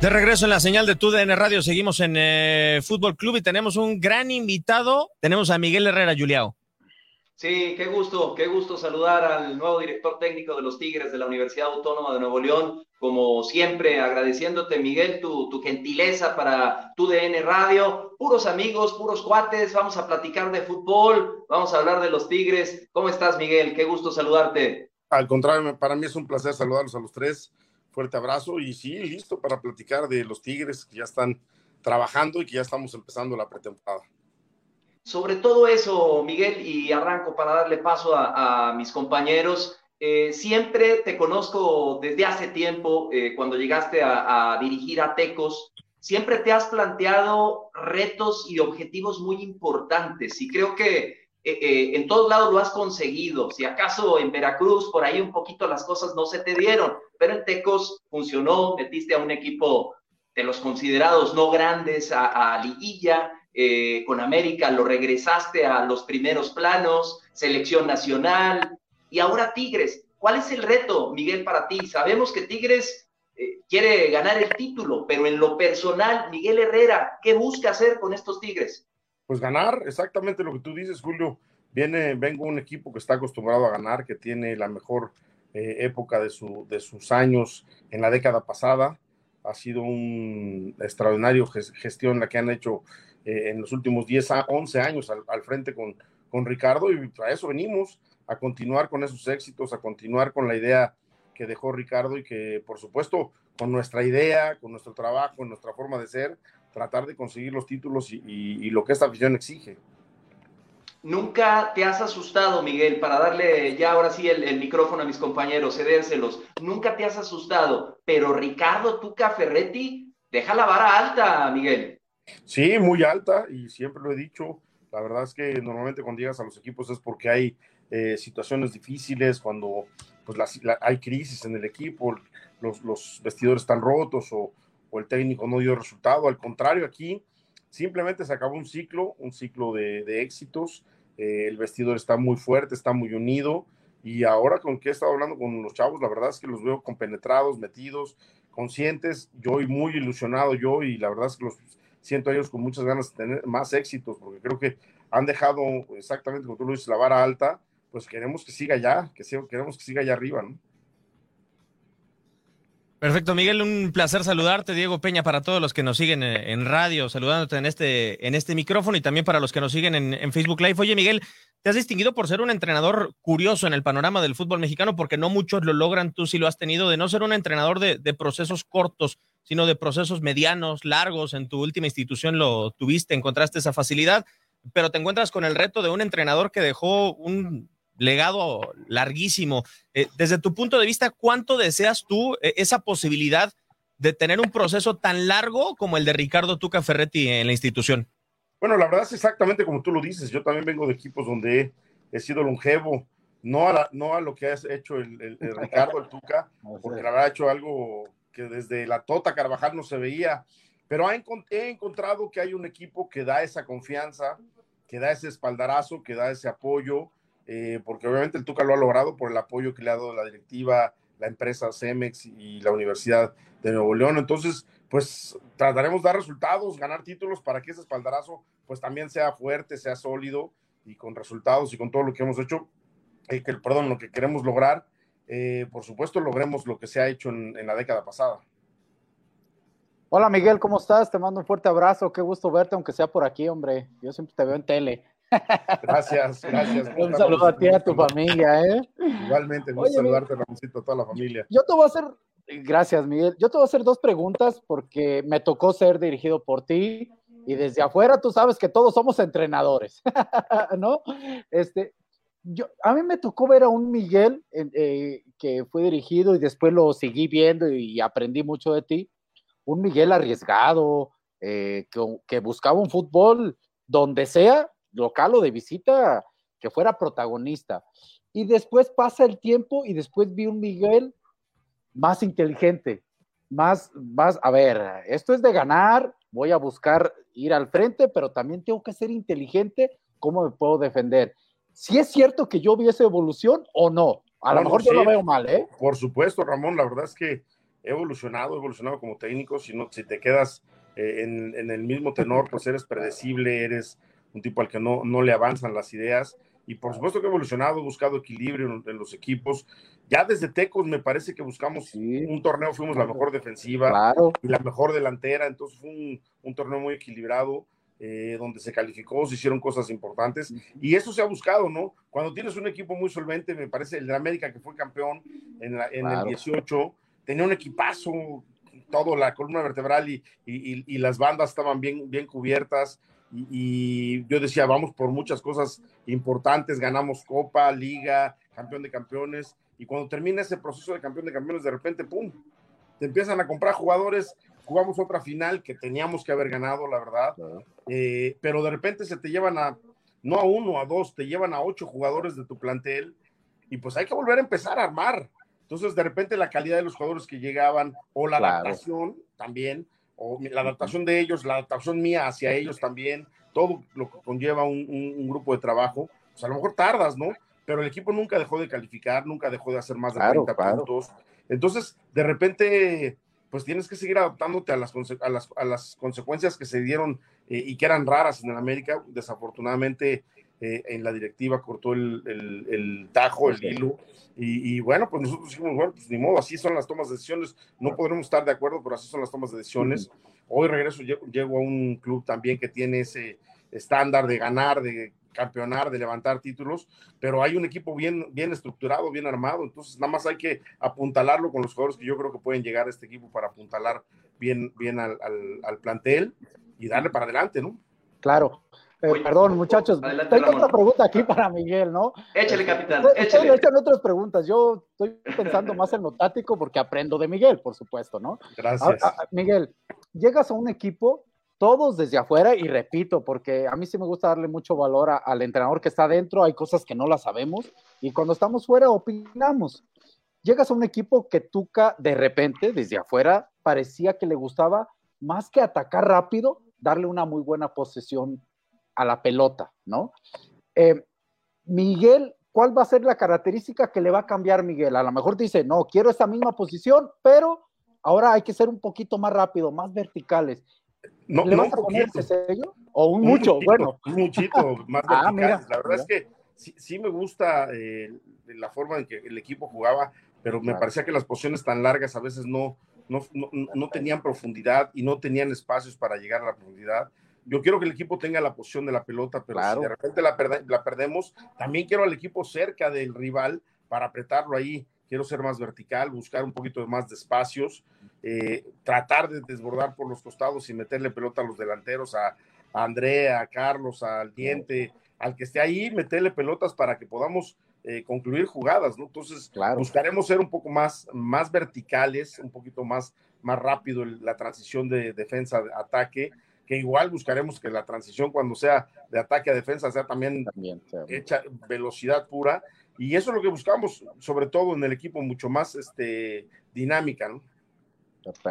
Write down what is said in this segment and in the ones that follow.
De regreso en la señal de TUDN Radio, seguimos en eh, Fútbol Club y tenemos un gran invitado. Tenemos a Miguel Herrera Juliao. Sí, qué gusto, qué gusto saludar al nuevo director técnico de los Tigres de la Universidad Autónoma de Nuevo León. Como siempre, agradeciéndote, Miguel, tu, tu gentileza para tu DN Radio. Puros amigos, puros cuates, vamos a platicar de fútbol, vamos a hablar de los Tigres. ¿Cómo estás, Miguel? Qué gusto saludarte. Al contrario, para mí es un placer saludarlos a los tres. Fuerte abrazo y sí, listo para platicar de los Tigres que ya están trabajando y que ya estamos empezando la pretemporada. Sobre todo eso, Miguel, y arranco para darle paso a, mis compañeros. Eh, siempre te conozco desde hace tiempo, eh, cuando llegaste a, dirigir a Tecos, siempre te has planteado retos y objetivos muy importantes y creo que eh, en todos lados lo has conseguido. Si acaso en Veracruz por ahí un poquito las cosas no se te dieron, pero en Tecos funcionó, metiste a un equipo de los considerados no grandes a, liguilla, eh, con América lo regresaste a los primeros planos, selección nacional y ahora Tigres. ¿Cuál es el reto, Miguel, para ti? Sabemos que Tigres eh, quiere ganar el título, pero en lo personal, Miguel Herrera, ¿qué busca hacer con estos Tigres? Pues ganar, exactamente lo que tú dices, Julio. Viene, vengo un equipo que está acostumbrado a ganar, que tiene la mejor eh, época de, su, de sus años en la década pasada. Ha sido un extraordinario gestión la que han hecho eh, en los últimos 10 a 11 años al, al, frente con, con Ricardo y a eso venimos, a continuar con esos éxitos, a continuar con la idea que dejó Ricardo y que por supuesto con nuestra idea, con nuestro trabajo, nuestra forma de ser, tratar de conseguir los títulos y, y, y lo que esta afición exige. Nunca te has asustado, Miguel, para darle ya ahora sí el, el, micrófono a mis compañeros, cedérselos. Nunca te has asustado, pero Ricardo Tuca Ferretti deja la vara alta, Miguel. Sí, muy alta y siempre lo he dicho. La verdad es que normalmente cuando llegas a los equipos es porque hay eh, situaciones difíciles, cuando pues, la, la, hay crisis en el equipo, los, los vestidores están rotos o, o, el técnico no dio resultado. Al contrario, aquí simplemente se acabó un ciclo, un ciclo de, éxitos. Eh, el vestidor está muy fuerte, está muy unido. Y ahora con que he estado hablando con los chavos, la verdad es que los veo compenetrados, metidos, conscientes. Yo y muy ilusionado yo y la verdad es que los siento a ellos con muchas ganas de tener más éxitos, porque creo que han dejado exactamente como tú lo dices, la vara alta, pues queremos que siga ya, que queremos que siga allá arriba, ¿no? Perfecto, Miguel, un placer saludarte, Diego Peña, para todos los que nos siguen en radio, saludándote en este, en este micrófono y también para los que nos siguen en, Facebook Live. Oye, Miguel, te has distinguido por ser un entrenador curioso en el panorama del fútbol mexicano, porque no muchos lo logran, tú sí lo has tenido, de no ser un entrenador de procesos cortos, sino de procesos medianos, largos. En tu última institución lo tuviste, encontraste esa facilidad, pero te encuentras con el reto de un entrenador que dejó un legado larguísimo. Eh, desde tu punto de vista, ¿cuánto deseas tú eh, esa posibilidad de tener un proceso tan largo como el de Ricardo Tuca Ferretti en la institución? Bueno, la verdad es exactamente como tú lo dices. Yo también vengo de equipos donde he, he sido longevo, no a, no a lo que ha hecho el, Ricardo, el Tuca, porque la verdad ha hecho algo que desde la Tota Carvajal no se veía, pero he, he encontrado que hay un equipo que da esa confianza, que da ese espaldarazo, que da ese apoyo, eh, porque obviamente el Tuca lo ha logrado por el apoyo que le ha dado la directiva, la empresa Cemex y la Universidad de Nuevo León. Entonces, pues trataremos de dar resultados, ganar títulos para que ese espaldarazo pues también sea fuerte, sea sólido y con resultados y con todo lo que hemos hecho, eh, que, perdón, lo que queremos lograr, eh, por supuesto logremos lo que se ha hecho en, la década pasada. Hola Miguel, ¿cómo estás? Te mando un fuerte abrazo, qué gusto verte, aunque sea por aquí, hombre. Yo siempre te veo en tele. Gracias, gracias. Un saludo a ti y a tu familia, ¿eh? Igualmente, gusto saludarte, Ramoncito, a toda la familia. Yo te voy a hacer, gracias Miguel, yo te voy a hacer dos preguntas porque me tocó ser dirigido por ti y desde afuera tú sabes que todos somos entrenadores, ¿no? Este, yo, a mí me tocó ver a un Miguel eh, que fue dirigido y después lo seguí viendo y aprendí mucho de ti. Un Miguel arriesgado, eh, que, que, buscaba un fútbol donde sea, local o de visita, que fuera protagonista. Y después pasa el tiempo y después vi un Miguel más inteligente, más, más, a ver, esto es de ganar, voy a buscar ir al frente, pero también tengo que ser inteligente, ¿cómo me puedo defender? Si es cierto que yo vi esa evolución o no, a lo mejor yo lo veo mal, ¿eh? Por supuesto, Ramón, la verdad es que he evolucionado, he evolucionado como técnico, si, no, si te quedas eh, en, en, el mismo tenor, pues eres predecible, eres un tipo al que no, no le avanzan las ideas, y por supuesto que he evolucionado, buscado equilibrio en, los equipos. Ya desde Tecos me parece que buscamos un torneo, fuimos la mejor defensiva y la mejor delantera, entonces fue un, torneo muy equilibrado. Eh, donde se calificó, se hicieron cosas importantes y eso se ha buscado, ¿no? Cuando tienes un equipo muy solvente, me parece el de América que fue campeón en, el 18, tenía un equipazo, todo la columna vertebral y, y, y, las bandas estaban bien, bien cubiertas y, yo decía, vamos por muchas cosas importantes, ganamos Copa, Liga, campeón de campeones, y cuando termina ese proceso de campeón de campeones, de repente, ¡pum!, te empiezan a comprar jugadores, jugamos otra final que teníamos que haber ganado, la verdad, eh, pero de repente se te llevan a, no a uno, a dos, te llevan a ocho jugadores de tu plantel, y pues hay que volver a empezar a armar. Entonces, de repente la calidad de los jugadores que llegaban, o la adaptación también, o la adaptación de ellos, la adaptación mía hacia ellos también, todo lo que conlleva un, grupo de trabajo, pues a lo mejor tardas, ¿no? Pero el equipo nunca dejó de calificar, nunca dejó de hacer más de 30 puntos. Entonces, de repente, pues tienes que seguir adaptándote a las, a las, a las consecuencias que se dieron eh, y que eran raras en América. Desafortunadamente, eh, en la directiva cortó el, el, tajo, el hilo, y, bueno, pues nosotros dijimos, bueno, pues ni modo, así son las tomas de decisiones, no podremos estar de acuerdo, pero así son las tomas de decisiones. Hoy regreso, llego, a un club también que tiene ese estándar de ganar, de campeonar, de levantar títulos, pero hay un equipo bien, bien estructurado, bien armado, entonces nada más hay que apuntalarlo con los jugadores que yo creo que pueden llegar a este equipo para apuntalar bien, bien al, al plantel y darle para adelante, ¿no? Claro, eh, perdón, muchachos. Tengo otra pregunta aquí para Miguel, ¿no? Échale, capitán. Échale. Échale otras preguntas. Yo estoy pensando más en lo táctico porque aprendo de Miguel, por supuesto, ¿no? Gracias. Miguel, llegas a un equipo, todos desde afuera, y repito, porque a mí sí me gusta darle mucho valor al entrenador que está adentro, hay cosas que no las sabemos, y cuando estamos fuera opinamos. Llegas a un equipo que Tuca, de repente, desde afuera, parecía que le gustaba más que atacar rápido, darle una muy buena posesión a la pelota, ¿no? Eh, Miguel, ¿cuál va a ser la característica que le va a cambiar Miguel? A lo mejor dice, no, quiero esa misma posición, pero ahora hay que ser un poquito más rápido, más verticales. No, ¿Le vas a poner ese sello? O un, mucho, bueno. Un muchito más ah, verticales. la verdad es que sí, me gusta eh, la forma en que el equipo jugaba, pero me parecía que las posiciones tan largas a veces no, no, no, tenían profundidad y no tenían espacios para llegar a la profundidad yo quiero que el equipo tenga la posición de la pelota, pero si de repente la, la, perdemos, también quiero al equipo cerca del rival para apretarlo ahí. Quiero ser más vertical, buscar un poquito más de espacios, eh, tratar de desbordar por los costados y meterle pelota a los delanteros, a, a Andrea, a Carlos, al Diente, al que esté ahí, meterle pelotas para que podamos eh, concluir jugadas, ¿no? Entonces, buscaremos ser un poco más, más verticales, un poquito más, más rápido la transición de defensa-ataque que igual buscaremos que la transición cuando sea de ataque a defensa sea también, hecha velocidad pura y eso es lo que buscamos, sobre todo en el equipo, mucho más este, dinámica, ¿no?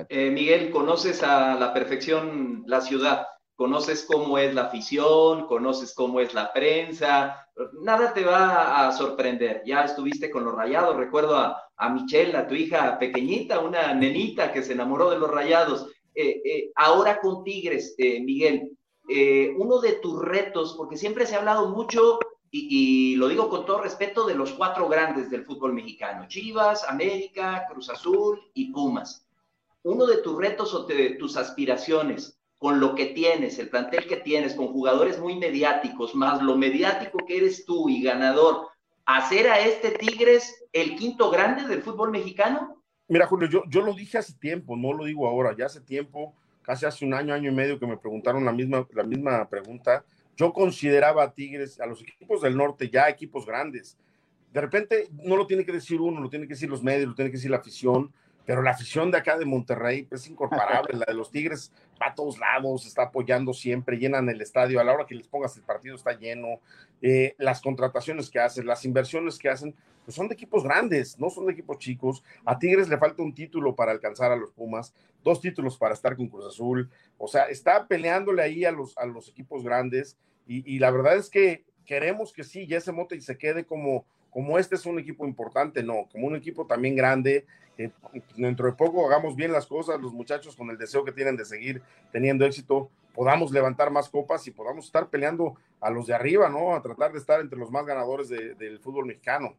Eh, Miguel, conoces a la perfección la ciudad, conoces cómo es la afición, conoces cómo es la prensa, nada te va a sorprender. Ya estuviste con los rayados, recuerdo a, a Michelle, a tu hija pequeñita, una nenita que se enamoró de los rayados. Eh, eh, ahora con Tigres, Miguel, uno de tus retos, porque siempre se ha hablado mucho y, lo digo con todo respeto, de los cuatro grandes del fútbol mexicano, Chivas, América, Cruz Azul y Pumas. Uno de tus retos o de tus aspiraciones con lo que tienes, el plantel que tienes, con jugadores muy mediáticos, más lo mediático que eres tú y ganador, hacer a este Tigres el quinto grande del fútbol mexicano? Mira, Julio, yo, yo lo dije hace tiempo, no lo digo ahora, ya hace tiempo, casi hace un año, año y medio que me preguntaron la misma, la misma pregunta yo consideraba a Tigres, a los equipos del norte, ya equipos grandes. De repente no lo tiene que decir uno, lo tiene que decir los medios, lo tiene que decir la afición, pero la afición de acá de Monterrey es incomparable. la de los Tigres va a todos lados, está apoyando siempre, llenan el estadio, a la hora que les pongas el partido está lleno. Eh, las contrataciones que hacen, las inversiones que hacen, pues son de equipos grandes, no son de equipos chicos. A Tigres le falta un título para alcanzar a los Pumas, dos títulos para estar con Cruz Azul. O sea, está peleándole ahí a los, a los equipos grandes y, la verdad es que queremos que sí, ya ese mote y se quede como, como este es un equipo importante, no, como un equipo también grande, que dentro de poco hagamos bien las cosas, los muchachos con el deseo que tienen de seguir teniendo éxito, podamos levantar más copas y podamos estar peleando a los de arriba, ¿no? A tratar de estar entre los más ganadores del fútbol mexicano.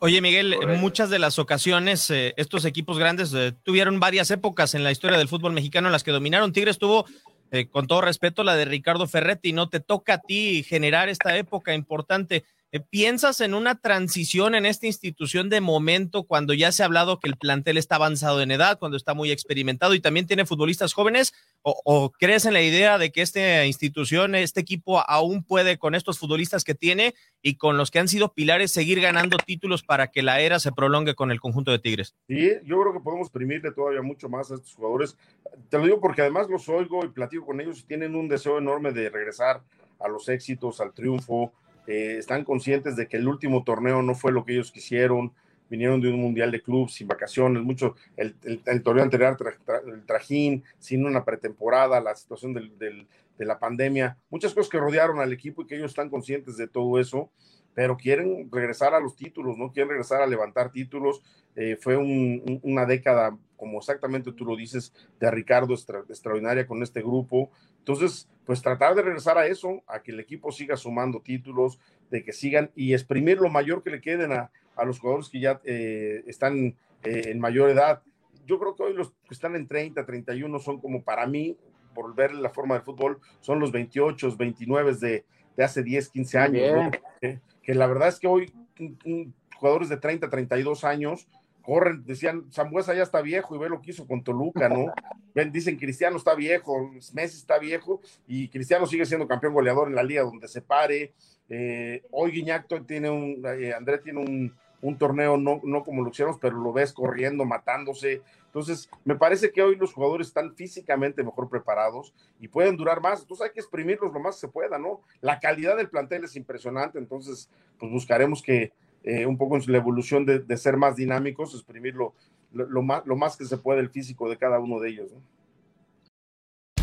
Oye, Miguel, en muchas de las ocasiones eh, estos equipos grandes eh, tuvieron varias épocas en la historia del fútbol mexicano en las que dominaron. Tigres tuvo eh, con todo respeto, la de Ricardo Ferretti, no te toca a ti generar esta época importante. Eh, ¿Piensas en una transición en esta institución de momento cuando ya se ha hablado que el plantel está avanzado en edad, cuando está muy experimentado y también tiene futbolistas jóvenes? ¿O, crees en la idea de que esta institución, este equipo aún puede con estos futbolistas que tiene y con los que han sido pilares seguir ganando títulos para que la era se prolongue con el conjunto de Tigres? Sí, yo creo que podemos exprimirle todavía mucho más a estos jugadores. Te lo digo porque además los oigo y platico con ellos y tienen un deseo enorme de regresar a los éxitos, al triunfo eh, están conscientes de que el último torneo no fue lo que ellos quisieron, vinieron de un mundial de club sin vacaciones, mucho, el, el, torneo anterior, el trajín, sin una pretemporada, la situación de la pandemia, muchas cosas que rodearon al equipo y que ellos están conscientes de todo eso, pero quieren regresar a los títulos, no quieren regresar a levantar títulos. Eh, fue una década, como exactamente tú lo dices, de Ricardo extraordinaria con este grupo. Entonces, pues tratar de regresar a eso, a que el equipo siga sumando títulos, de que sigan y exprimir lo mayor que le queden a, los jugadores que ya eh, están eh, en mayor edad. Yo creo que hoy los que están en 30, 31 son como para mí, por ver la forma del fútbol, son los 28, 29 de, de hace 10, 15 años. Que, la verdad es que hoy jugadores de 30, 32 años corren, decían, Zambuesa ya está viejo y ve lo que hizo con Toluca, ¿no? Ven, dicen, Cristiano está viejo, Messi está viejo y Cristiano sigue siendo campeón goleador en la liga donde se pare. Eh, hoy Guiñacto tiene un, eh, André tiene un, torneo, no, no como lo hicieron, pero lo ves corriendo, matándose. Entonces, me parece que hoy los jugadores están físicamente mejor preparados y pueden durar más. Entonces, hay que exprimirlos lo más que se pueda, ¿no? La calidad del plantel es impresionante, entonces, pues buscaremos que eh, un poco en la evolución de, ser más dinámicos, exprimir lo, más, lo más que se puede el físico de cada uno de ellos.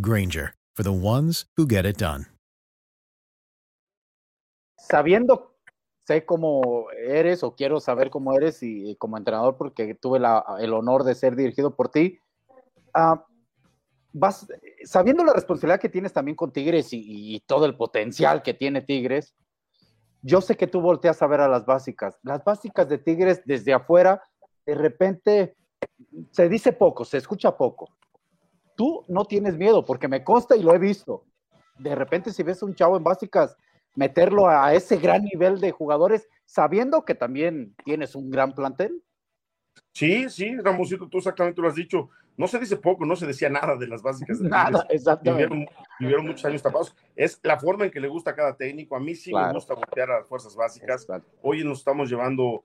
Granger, for the ones who get it done. sabiendo, sé cómo eres o quiero saber cómo eres y, como entrenador porque tuve la, el honor de ser dirigido por ti, uh, vas, sabiendo la responsabilidad que tienes también con Tigres y, y, todo el potencial que tiene Tigres, yo sé que tú volteas a ver a las básicas. Las básicas de Tigres desde afuera, de repente se dice poco, se escucha poco. Tú no tienes miedo porque me consta y lo he visto. De repente si ves un chavo en básicas meterlo a ese gran nivel de jugadores, sabiendo que también tienes un gran plantel? Sí, sí, Ramosito, tú exactamente lo has dicho. No se dice poco, no se decía nada de las básicas. De nada, exactamente. Vivieron, vivieron, muchos años tapados. Es la forma en que le gusta a cada técnico. A mí sí claro. me gusta voltear a las fuerzas básicas. Exacto. Hoy nos estamos llevando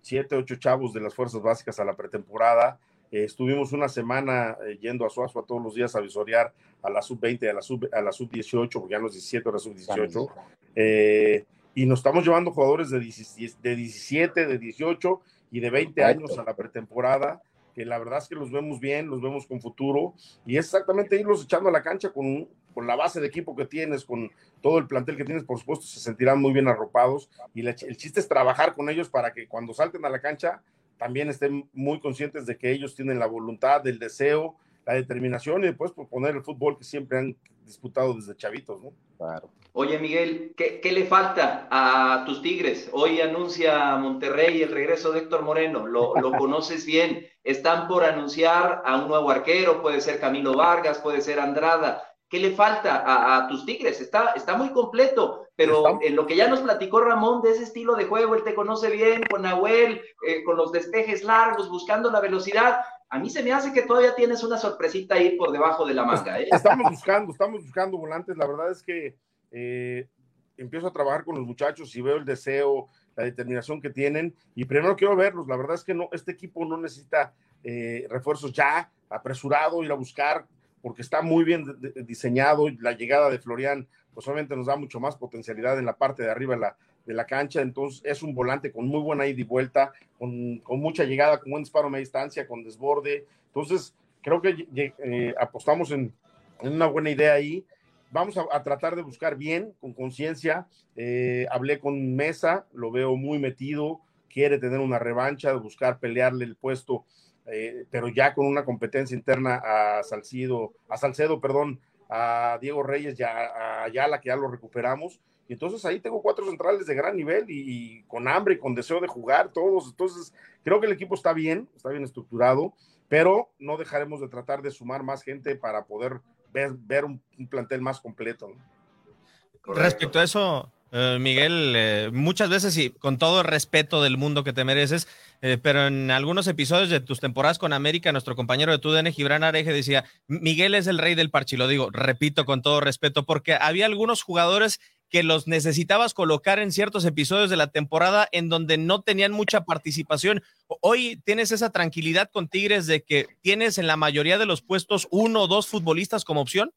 siete, ocho chavos de las fuerzas básicas a la pretemporada. Eh, estuvimos una semana eh, yendo a Suazo todos los días a visorear a la sub-20 y a la sub-18, a la sub porque ya no es 17, ahora sub-18. Eh, y nos estamos llevando jugadores de 17, de 17, de 18 y de 20 años a la pretemporada, que la verdad es que los vemos bien, los vemos con futuro, y es exactamente irlos echando a la cancha con, con la base de equipo que tienes, con todo el plantel que tienes, por supuesto, se sentirán muy bien arropados, y la, el chiste es trabajar con ellos para que cuando salten a la cancha también estén muy conscientes de que ellos tienen la voluntad, el deseo, la determinación y después por poner el fútbol que siempre han disputado desde chavitos, ¿no? Claro. Oye, Miguel, ¿qué, ¿qué, le falta a tus Tigres? Hoy anuncia Monterrey el regreso de Héctor Moreno, lo, lo conoces bien. Están por anunciar a un nuevo arquero, puede ser Camilo Vargas, puede ser Andrada. ¿Qué le falta a, a tus Tigres? Está, está muy completo, pero está... en lo que ya nos platicó Ramón de ese estilo de juego, él te conoce bien, con Nahuel, eh, con los despejes largos, buscando la velocidad. A mí se me hace que todavía tienes una sorpresita ahí por debajo de la manga. ¿eh? Estamos buscando, estamos buscando volantes. La verdad es que eh, empiezo a trabajar con los muchachos y veo el deseo, la determinación que tienen. Y primero quiero verlos. La verdad es que no, este equipo no necesita refuerzos ya, apresurado, ir a buscar porque está muy bien diseñado la llegada de Florian pues obviamente nos da mucho más potencialidad en la parte de arriba de la, de la cancha, entonces es un volante con muy buena ida y vuelta, con, con mucha llegada, con buen disparo a media distancia, con desborde, entonces creo que eh, apostamos en, una buena idea ahí, vamos a, a tratar de buscar bien, con conciencia, eh, hablé con Mesa, lo veo muy metido, quiere tener una revancha, buscar pelearle el puesto eh, pero ya con una competencia interna a Salcido, a Salcedo, perdón, a Diego Reyes, ya a Ayala, que ya lo recuperamos. Y entonces ahí tengo cuatro centrales de gran nivel y, con hambre y con deseo de jugar todos. Entonces creo que el equipo está bien, está bien estructurado, pero no dejaremos de tratar de sumar más gente para poder ver, ver un, plantel más completo. Respecto a eso, Uh, Miguel, eh, muchas veces y con todo el respeto del mundo que te mereces, eh, pero en algunos episodios de tus temporadas con América, nuestro compañero de TUDN, Gibran Areje, decía, Miguel es el rey del parche, lo digo, repito con todo respeto, porque había algunos jugadores que los necesitabas colocar en ciertos episodios de la temporada en donde no tenían mucha participación. Hoy tienes esa tranquilidad con Tigres de que tienes en la mayoría de los puestos uno o dos futbolistas como opción.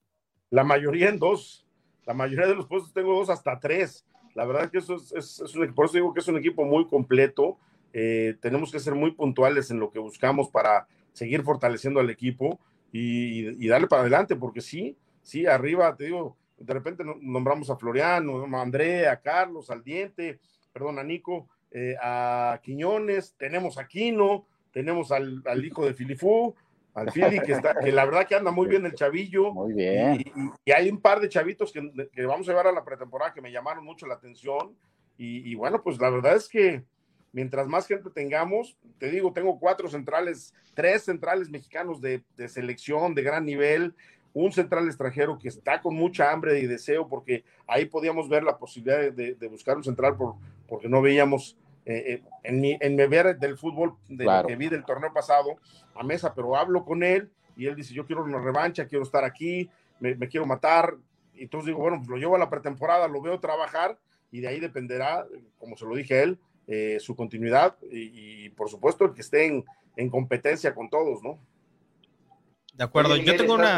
La mayoría en dos la mayoría de los puestos tengo dos hasta tres. La verdad que eso es, es, un, por eso digo que es un equipo muy completo. Eh, tenemos que ser muy puntuales en lo que buscamos para seguir fortaleciendo al equipo y, y, darle para adelante, porque sí, sí, arriba, te digo, de repente nombramos a Floriano, a André, a Carlos, al Diente, perdón, a Nico, eh, a Quiñones, tenemos a Quino, tenemos al, al hijo de Filifú, al Philly, que, está, que la verdad que anda muy bien el chavillo. Muy bien. Y, hay un par de chavitos que, que, vamos a llevar a la pretemporada que me llamaron mucho la atención. Y, bueno, pues la verdad es que mientras más gente tengamos, te digo, tengo cuatro centrales, tres centrales mexicanos de, de selección de gran nivel, un central extranjero que está con mucha hambre y deseo, porque ahí podíamos ver la posibilidad de, de buscar un central por, porque no veíamos eh, eh, en, mi, en mi ver del fútbol de que vi del torneo pasado a mesa, pero hablo con él y él dice, yo quiero una revancha, quiero estar aquí, me, quiero matar. Y entonces digo, bueno, pues lo llevo a la pretemporada, lo veo trabajar y de ahí dependerá, como se lo dije a él, eh, su continuidad y, por supuesto el que esté en, en, competencia con todos, ¿no? De acuerdo, yo tengo una...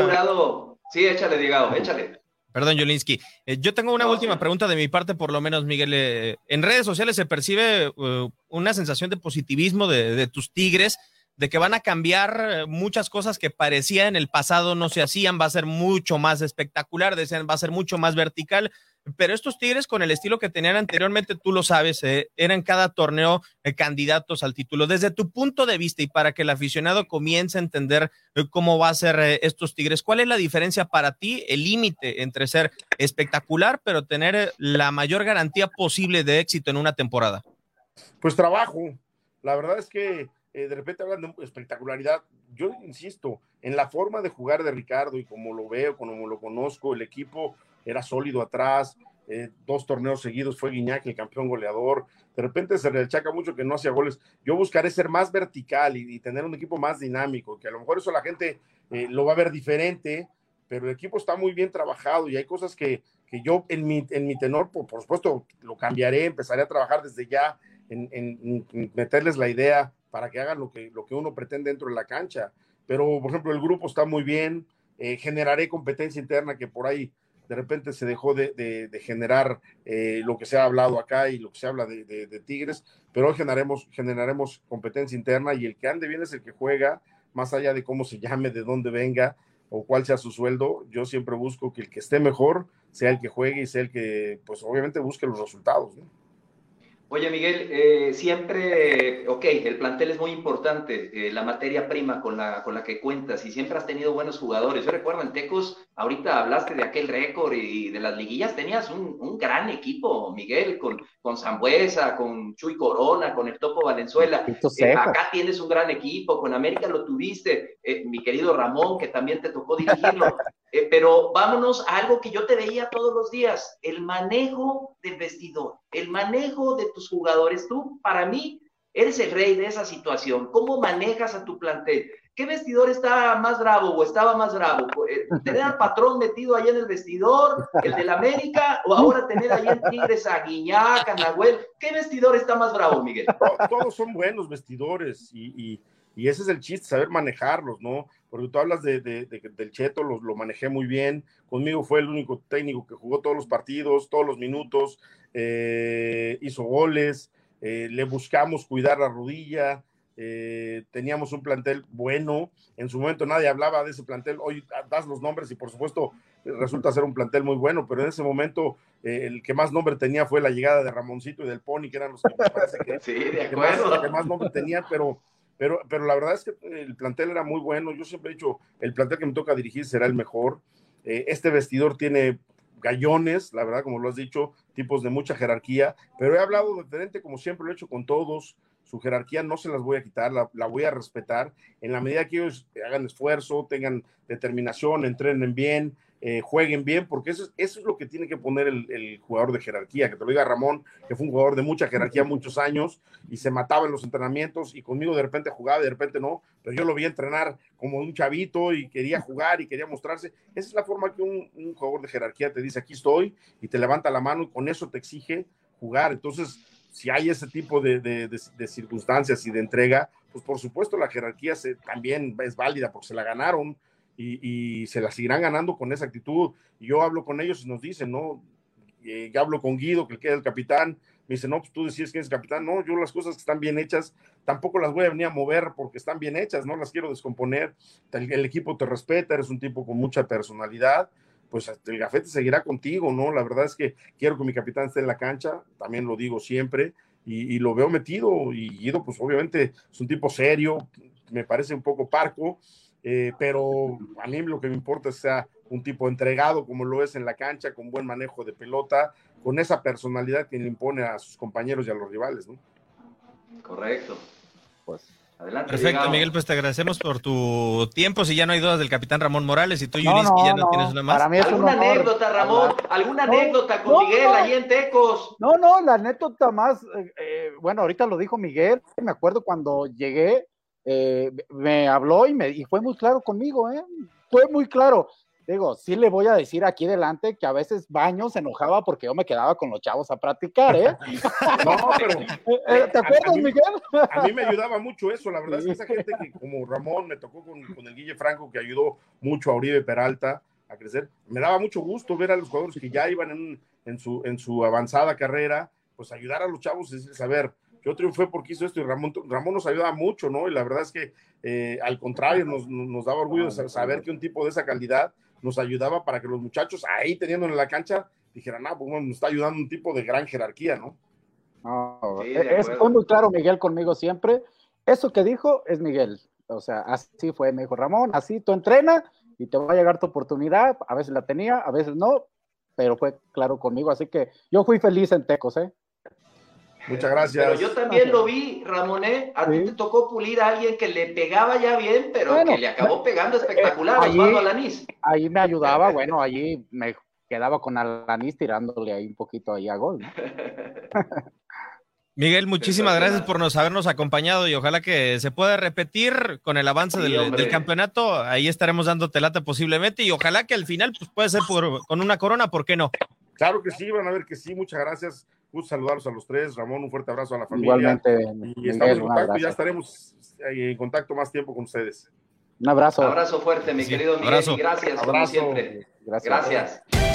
Sí, échale, digamos, échale. Perdón, Jolinsky. Eh, yo tengo una última pregunta de mi parte, por lo menos, Miguel. Eh, en redes sociales se percibe eh, una sensación de positivismo de, tus Tigres, de que van a cambiar muchas cosas que parecía en el pasado no se hacían, va a ser mucho más espectacular, va a ser mucho más vertical. Pero estos Tigres, con el estilo que tenían anteriormente, tú lo sabes, eh, eran cada torneo eh, candidatos al título. Desde tu punto de vista y para que el aficionado comience a entender eh, cómo va a ser estos Tigres, ¿cuál es la diferencia para ti, el límite entre ser espectacular, pero tener la mayor garantía posible de éxito en una temporada? Pues trabajo. La verdad es que de repente hablan de espectacularidad. Yo insisto en la forma de jugar de Ricardo y como lo veo, como lo conozco, el equipo era sólido atrás, eh, dos torneos seguidos fue Guiñac el campeón goleador, de repente se le achaca mucho que no hacía goles. Yo buscaré ser más vertical y, tener un equipo más dinámico, que a lo mejor eso la gente eh, lo va a ver diferente, pero el equipo está muy bien trabajado y hay cosas que, que yo en mi, en mi tenor, por, por, supuesto, lo cambiaré, empezaré a trabajar desde ya en, meterles la idea para que hagan lo que, lo que uno pretende dentro de la cancha. Pero, por ejemplo, el grupo está muy bien, eh, generaré competencia interna que por ahí de repente se dejó de, generar eh, lo que se ha hablado acá y lo que se habla de, Tigres, pero hoy generaremos, generaremos competencia interna y el que ande bien es el que juega, más allá de cómo se llame, de dónde venga o cuál sea su sueldo, yo siempre busco que el que esté mejor sea el que juegue y sea el que, pues obviamente busque los resultados. ¿no? Oye, Miguel, eh, siempre, ok, el plantel es muy importante, eh, la materia prima con la, con la que cuentas y siempre has tenido buenos jugadores. Yo recuerdo en Tecos, ahorita hablaste de aquel récord y de las liguillas, tenías un, un gran equipo, Miguel, con, con Zambuesa, con Chuy Corona, con el Topo Valenzuela. Eh, acá tienes un gran equipo, con América lo tuviste, mi querido Ramón, que también te tocó dirigirlo. Eh, pero vámonos a algo que yo te veía todos los días, el manejo del vestidor, el manejo de tus jugadores. Tú, para mí, eres el rey de esa situación. ¿Cómo manejas a tu plantel? ¿Qué vestidor está más bravo o estaba más bravo? Eh, ¿Tener al patrón metido ahí en el vestidor, el del América, o ahora tener ahí en Tigres a Guiñac, a Nahuel? ¿Qué vestidor está más bravo, Miguel? Todos son buenos vestidores y y ese es el chiste, saber manejarlos, ¿no? Porque tú hablas de, del Cheto, lo, lo, manejé muy bien. Conmigo fue el único técnico que jugó todos los partidos, todos los minutos, eh, hizo goles, eh, le buscamos cuidar la rodilla, eh, teníamos un plantel bueno. En su momento nadie hablaba de ese plantel. Hoy das los nombres y por supuesto resulta ser un plantel muy bueno, pero en ese momento el que más nombre tenía fue la llegada de Ramoncito y del Pony, que eran los que me parece que, sí, de acuerdo. que más nombre tenían, pero pero, pero la verdad es que el plantel era muy bueno. Yo siempre he dicho, el plantel que me toca dirigir será el mejor. Eh, este vestidor tiene gallones, la verdad, como lo has dicho, tipos de mucha jerarquía, pero he hablado diferente, como siempre lo he hecho con todos. Su jerarquía no se las voy a quitar, la, la voy a respetar. En la medida que ellos hagan esfuerzo, tengan determinación, entrenen bien, eh, jueguen bien, porque eso, eso es lo que tiene que poner el, jugador de jerarquía, que te lo diga Ramón, que fue un jugador de mucha jerarquía muchos años y se mataba en los entrenamientos y conmigo de repente jugaba, de repente no, pero yo lo vi entrenar como un chavito y quería jugar y quería mostrarse. Esa es la forma que un, jugador de jerarquía te dice, aquí estoy, y te levanta la mano y con eso te exige jugar. Entonces, si hay ese tipo de, circunstancias y de entrega, pues por supuesto la jerarquía se, también es válida porque se la ganaron y, se la seguirán ganando con esa actitud. yo hablo con ellos y nos dicen, ¿no? Eh, hablo con Guido, que queda el capitán, me dice, no, pues tú decías que es capitán, no, yo las cosas que están bien hechas, tampoco las voy a venir a mover porque están bien hechas, no las quiero descomponer, el, equipo te respeta, eres un tipo con mucha personalidad, pues el gafete seguirá contigo, ¿no? La verdad es que quiero que mi capitán esté en la cancha, también lo digo siempre, y, y lo veo metido, y Guido, pues obviamente es un tipo serio, me parece un poco parco, eh, pero a mí lo que me importa es que sea un tipo entregado como lo es en la cancha, con buen manejo de pelota, con esa personalidad que le impone a sus compañeros y a los rivales, ¿no? Correcto. Pues Adelante. Perfecto, Miguel, pues te agradecemos por tu tiempo. Si ya no hay dudas del capitán Ramón Morales y tú, No, Yunis, que no, ya no, no, tienes una más. para mí es un ¿Alguna honor anécdota, Ramón? hablar. ¿Alguna No, anécdota con no, Miguel no. ahí en Tecos? No, no, la anécdota más, eh, eh, bueno, ahorita lo dijo Miguel, me acuerdo cuando llegué, eh, me habló y, me, y fue muy claro conmigo, ¿eh? Fue muy claro. Digo, sí le voy a decir aquí delante que a veces Baño se enojaba porque yo me quedaba con los chavos a practicar, ¿eh? No, pero Eh, eh, ¿Te a- a acuerdas, mí- Miguel? a mí me ayudaba mucho eso, la verdad es que esa gente que como Ramón me tocó con, con el Guille Franco que ayudó mucho a Uribe Peralta a crecer, me daba mucho gusto ver a los jugadores que ya iban en, en su, en su avanzada carrera, pues ayudar a los chavos y decirles, a ver, yo triunfé porque hizo esto y Ramón, Ramón nos ayudaba mucho, ¿no? Y la verdad es que eh, al contrario, nos, nos daba orgullo sa- saber que un tipo de esa calidad nos ayudaba para que los muchachos ahí teniendo en la cancha dijeran, ah, pues bueno, nos está ayudando un tipo de gran jerarquía, ¿no? No, Sí, eh, es, fue muy claro Miguel conmigo siempre. Eso que dijo es Miguel. O sea, así fue, me dijo Ramón, así tú entrena y te va a llegar tu oportunidad. A veces la tenía, a veces no, pero fue claro conmigo. Así que yo fui feliz en Tecos, ¿eh? Muchas gracias. Pero yo también lo vi, Ramón, ¿eh? A ti Sí. te tocó pulir a alguien que le pegaba ya bien, pero Bueno, que le acabó pegando espectacular, allí- Osvaldo Alanís. Ahí me ayudaba, bueno, allí me quedaba con Alanis tirándole ahí un poquito ahí a gol. ¿no? Miguel, muchísimas gracias por nos habernos acompañado y ojalá que se pueda repetir con el avance Sí, del, campeonato. Ahí estaremos dándote lata posiblemente y ojalá que al final pues, puede ser por, con una corona, ¿por qué no? Claro que sí, van a ver que sí, muchas gracias. Gusto saludarlos a los tres. Ramón, un fuerte abrazo a la familia. Igualmente, Y estamos en un contacto, ya estaremos eh, en contacto más tiempo con ustedes. Un abrazo. Abrazo fuerte, mi Sí, querido Miguel, abrazo. gracias, como Abrazo. siempre. Gracias. Gracias.